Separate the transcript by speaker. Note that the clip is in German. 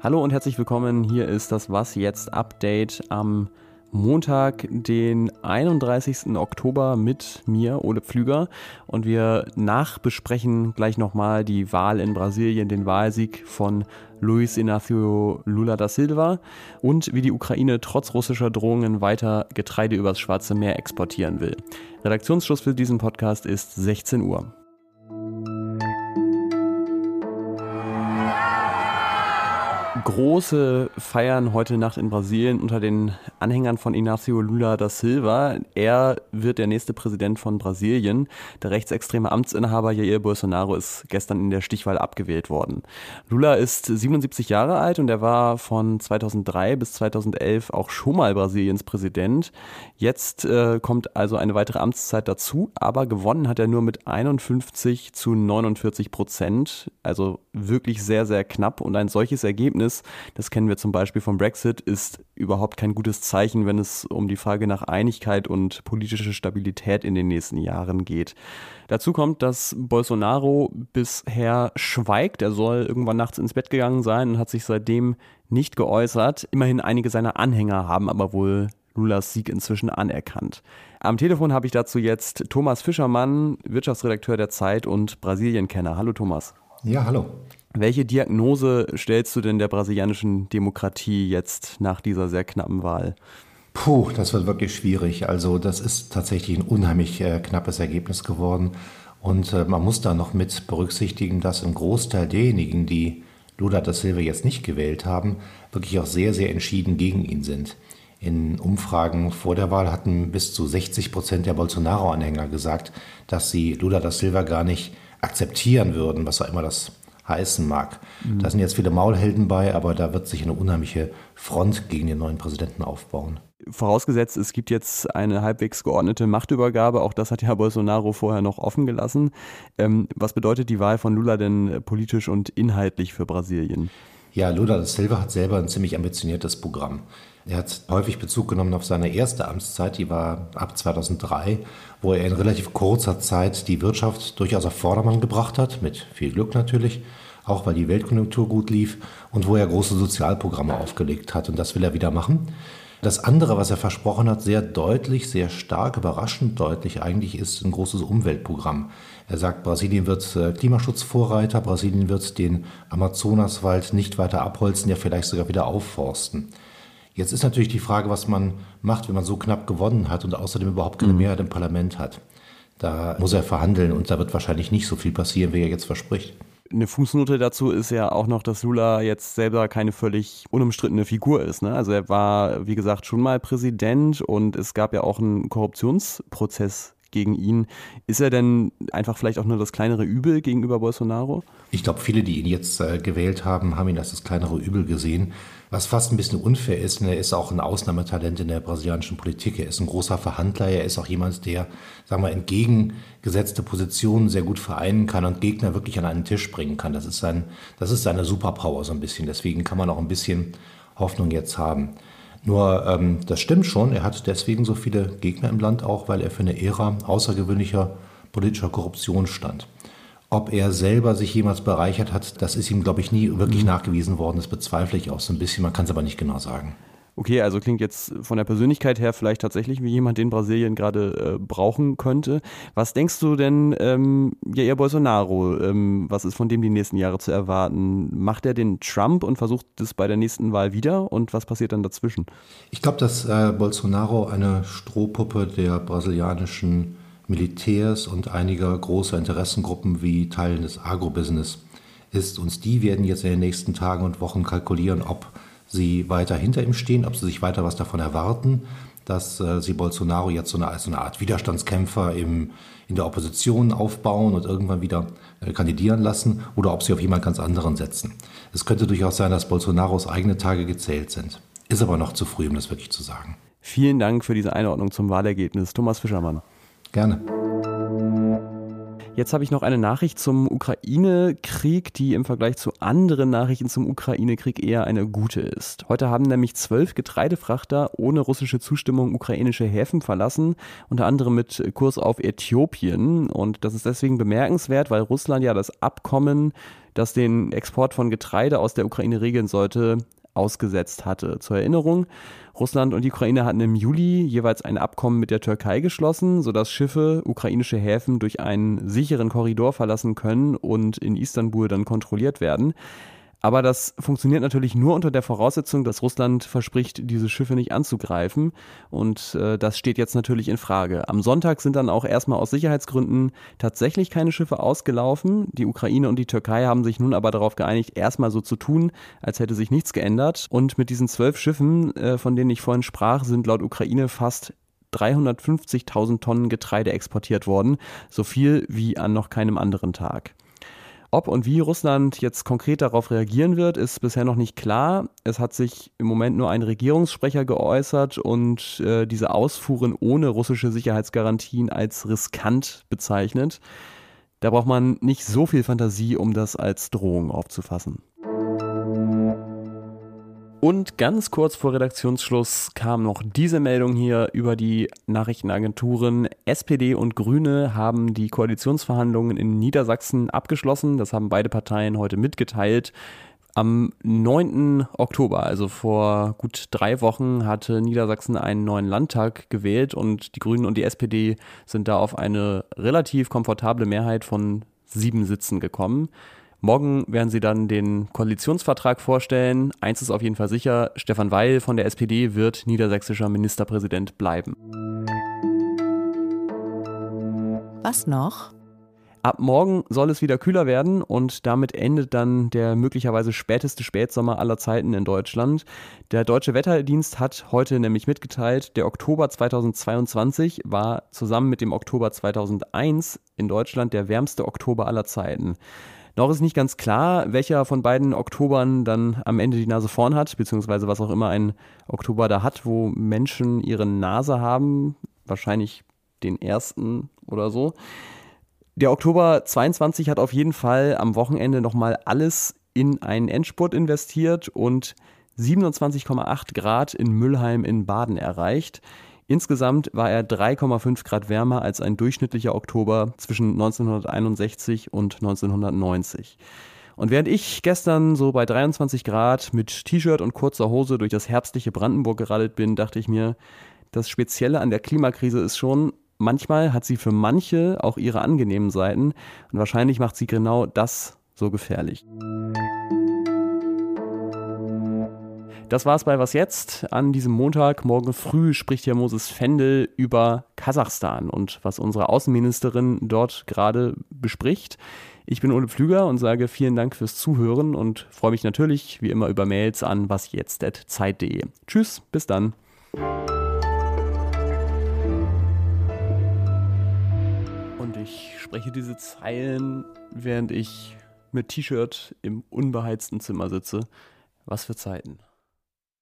Speaker 1: Hallo und herzlich willkommen. Hier ist das Was jetzt Update am Montag, den 31. Oktober mit mir, Ole Pflüger. Und wir nachbesprechen gleich nochmal die Wahl in Brasilien, den Wahlsieg von Luis Inácio Lula da Silva und wie die Ukraine trotz russischer Drohungen weiter Getreide übers Schwarze Meer exportieren will. Redaktionsschluss für diesen Podcast ist 16 Uhr. Große Feiern heute Nacht in Brasilien unter den Anhängern von Inácio Lula da Silva. Er wird der nächste Präsident von Brasilien. Der rechtsextreme Amtsinhaber Jair Bolsonaro ist gestern in der Stichwahl abgewählt worden. Lula ist 77 Jahre alt und er war von 2003 bis 2011 auch schon mal Brasiliens Präsident. Jetzt äh, kommt also eine weitere Amtszeit dazu, aber gewonnen hat er nur mit 51 zu 49 Prozent. Also wirklich sehr, sehr knapp und ein solches Ergebnis ist, das kennen wir zum Beispiel vom Brexit, ist überhaupt kein gutes Zeichen, wenn es um die Frage nach Einigkeit und politische Stabilität in den nächsten Jahren geht. Dazu kommt, dass Bolsonaro bisher schweigt. Er soll irgendwann nachts ins Bett gegangen sein und hat sich seitdem nicht geäußert. Immerhin einige seiner Anhänger haben aber wohl Lulas Sieg inzwischen anerkannt. Am Telefon habe ich dazu jetzt Thomas Fischermann, Wirtschaftsredakteur der Zeit und Brasilienkenner. Hallo Thomas.
Speaker 2: Ja, hallo.
Speaker 1: Welche Diagnose stellst du denn der brasilianischen Demokratie jetzt nach dieser sehr knappen Wahl?
Speaker 2: Puh, das wird wirklich schwierig. Also das ist tatsächlich ein unheimlich äh, knappes Ergebnis geworden. Und äh, man muss da noch mit berücksichtigen, dass ein Großteil derjenigen, die Lula da Silva jetzt nicht gewählt haben, wirklich auch sehr, sehr entschieden gegen ihn sind. In Umfragen vor der Wahl hatten bis zu 60 Prozent der Bolsonaro-Anhänger gesagt, dass sie Lula da Silva gar nicht akzeptieren würden, was auch immer das heißen mag. Mhm. Da sind jetzt viele Maulhelden bei, aber da wird sich eine unheimliche Front gegen den neuen Präsidenten aufbauen.
Speaker 1: Vorausgesetzt, es gibt jetzt eine halbwegs geordnete Machtübergabe, auch das hat ja Bolsonaro vorher noch offen gelassen. Ähm, was bedeutet die Wahl von Lula denn politisch und inhaltlich für Brasilien?
Speaker 2: Ja, Lula da Silva hat selber ein ziemlich ambitioniertes Programm. Er hat häufig Bezug genommen auf seine erste Amtszeit, die war ab 2003, wo er in relativ kurzer Zeit die Wirtschaft durchaus auf Vordermann gebracht hat, mit viel Glück natürlich, auch weil die Weltkonjunktur gut lief und wo er große Sozialprogramme aufgelegt hat. Und das will er wieder machen. Das andere, was er versprochen hat, sehr deutlich, sehr stark, überraschend deutlich eigentlich, ist ein großes Umweltprogramm. Er sagt, Brasilien wird äh, Klimaschutzvorreiter, Brasilien wird den Amazonaswald nicht weiter abholzen, ja vielleicht sogar wieder aufforsten. Jetzt ist natürlich die Frage, was man macht, wenn man so knapp gewonnen hat und außerdem überhaupt keine mhm. Mehrheit im Parlament hat. Da muss er verhandeln und da wird wahrscheinlich nicht so viel passieren, wie er jetzt verspricht.
Speaker 1: Eine Fußnote dazu ist ja auch noch, dass Lula jetzt selber keine völlig unumstrittene Figur ist. Ne? Also er war, wie gesagt, schon mal Präsident und es gab ja auch einen Korruptionsprozess gegen ihn. Ist er denn einfach vielleicht auch nur das kleinere Übel gegenüber Bolsonaro?
Speaker 2: Ich glaube, viele, die ihn jetzt äh, gewählt haben, haben ihn als das kleinere Übel gesehen. Was fast ein bisschen unfair ist, er ist auch ein Ausnahmetalent in der brasilianischen Politik. Er ist ein großer Verhandler, er ist auch jemand, der, sagen wir, entgegengesetzte Positionen sehr gut vereinen kann und Gegner wirklich an einen Tisch bringen kann. Das ist, sein, das ist seine Superpower so ein bisschen. Deswegen kann man auch ein bisschen Hoffnung jetzt haben. Nur ähm, das stimmt schon, er hat deswegen so viele Gegner im Land auch, weil er für eine Ära außergewöhnlicher politischer Korruption stand. Ob er selber sich jemals bereichert hat, das ist ihm, glaube ich, nie wirklich mhm. nachgewiesen worden. Das bezweifle ich auch so ein bisschen. Man kann es aber nicht genau sagen.
Speaker 1: Okay, also klingt jetzt von der Persönlichkeit her vielleicht tatsächlich wie jemand, den Brasilien gerade äh, brauchen könnte. Was denkst du denn, ähm, Jair Bolsonaro, ähm, was ist von dem die nächsten Jahre zu erwarten? Macht er den Trump und versucht es bei der nächsten Wahl wieder? Und was passiert dann dazwischen?
Speaker 2: Ich glaube, dass äh, Bolsonaro eine Strohpuppe der brasilianischen Militärs und einiger großer Interessengruppen wie Teilen des Agrobusiness ist. Und die werden jetzt in den nächsten Tagen und Wochen kalkulieren, ob sie weiter hinter ihm stehen, ob sie sich weiter was davon erwarten, dass äh, sie Bolsonaro jetzt so eine, so eine Art Widerstandskämpfer im, in der Opposition aufbauen und irgendwann wieder äh, kandidieren lassen oder ob sie auf jemand ganz anderen setzen. Es könnte durchaus sein, dass Bolsonaros eigene Tage gezählt sind. Ist aber noch zu früh, um das wirklich zu sagen.
Speaker 1: Vielen Dank für diese Einordnung zum Wahlergebnis. Thomas Fischermann.
Speaker 2: Gerne.
Speaker 1: Jetzt habe ich noch eine Nachricht zum Ukraine-Krieg, die im Vergleich zu anderen Nachrichten zum Ukraine-Krieg eher eine gute ist. Heute haben nämlich zwölf Getreidefrachter ohne russische Zustimmung ukrainische Häfen verlassen, unter anderem mit Kurs auf Äthiopien. Und das ist deswegen bemerkenswert, weil Russland ja das Abkommen, das den Export von Getreide aus der Ukraine regeln sollte, ausgesetzt hatte. Zur Erinnerung, Russland und die Ukraine hatten im Juli jeweils ein Abkommen mit der Türkei geschlossen, sodass Schiffe ukrainische Häfen durch einen sicheren Korridor verlassen können und in Istanbul dann kontrolliert werden. Aber das funktioniert natürlich nur unter der Voraussetzung, dass Russland verspricht, diese Schiffe nicht anzugreifen. Und äh, das steht jetzt natürlich in Frage. Am Sonntag sind dann auch erstmal aus Sicherheitsgründen tatsächlich keine Schiffe ausgelaufen. Die Ukraine und die Türkei haben sich nun aber darauf geeinigt, erstmal so zu tun, als hätte sich nichts geändert. Und mit diesen zwölf Schiffen, äh, von denen ich vorhin sprach, sind laut Ukraine fast 350.000 Tonnen Getreide exportiert worden. So viel wie an noch keinem anderen Tag. Ob und wie Russland jetzt konkret darauf reagieren wird, ist bisher noch nicht klar. Es hat sich im Moment nur ein Regierungssprecher geäußert und äh, diese Ausfuhren ohne russische Sicherheitsgarantien als riskant bezeichnet. Da braucht man nicht so viel Fantasie, um das als Drohung aufzufassen. Und ganz kurz vor Redaktionsschluss kam noch diese Meldung hier über die Nachrichtenagenturen. SPD und Grüne haben die Koalitionsverhandlungen in Niedersachsen abgeschlossen. Das haben beide Parteien heute mitgeteilt. Am 9. Oktober, also vor gut drei Wochen, hatte Niedersachsen einen neuen Landtag gewählt und die Grünen und die SPD sind da auf eine relativ komfortable Mehrheit von sieben Sitzen gekommen. Morgen werden sie dann den Koalitionsvertrag vorstellen. Eins ist auf jeden Fall sicher, Stefan Weil von der SPD wird niedersächsischer Ministerpräsident bleiben.
Speaker 3: Was noch?
Speaker 1: Ab morgen soll es wieder kühler werden und damit endet dann der möglicherweise späteste Spätsommer aller Zeiten in Deutschland. Der Deutsche Wetterdienst hat heute nämlich mitgeteilt, der Oktober 2022 war zusammen mit dem Oktober 2001 in Deutschland der wärmste Oktober aller Zeiten. Noch ist nicht ganz klar, welcher von beiden Oktobern dann am Ende die Nase vorn hat, beziehungsweise was auch immer ein Oktober da hat, wo Menschen ihre Nase haben. Wahrscheinlich den ersten oder so. Der Oktober 22 hat auf jeden Fall am Wochenende nochmal alles in einen Endspurt investiert und 27,8 Grad in Müllheim in Baden erreicht. Insgesamt war er 3,5 Grad wärmer als ein durchschnittlicher Oktober zwischen 1961 und 1990. Und während ich gestern so bei 23 Grad mit T-Shirt und kurzer Hose durch das herbstliche Brandenburg geradelt bin, dachte ich mir, das Spezielle an der Klimakrise ist schon, manchmal hat sie für manche auch ihre angenehmen Seiten und wahrscheinlich macht sie genau das so gefährlich. Das war's bei Was jetzt an diesem Montag. Morgen früh spricht hier Moses Fendel über Kasachstan und was unsere Außenministerin dort gerade bespricht. Ich bin Ole Pflüger und sage vielen Dank fürs Zuhören und freue mich natürlich wie immer über Mails an wasjetzt.zeit.de. Tschüss, bis dann. Und ich spreche diese Zeilen, während ich mit T-Shirt im unbeheizten Zimmer sitze. Was für Zeiten.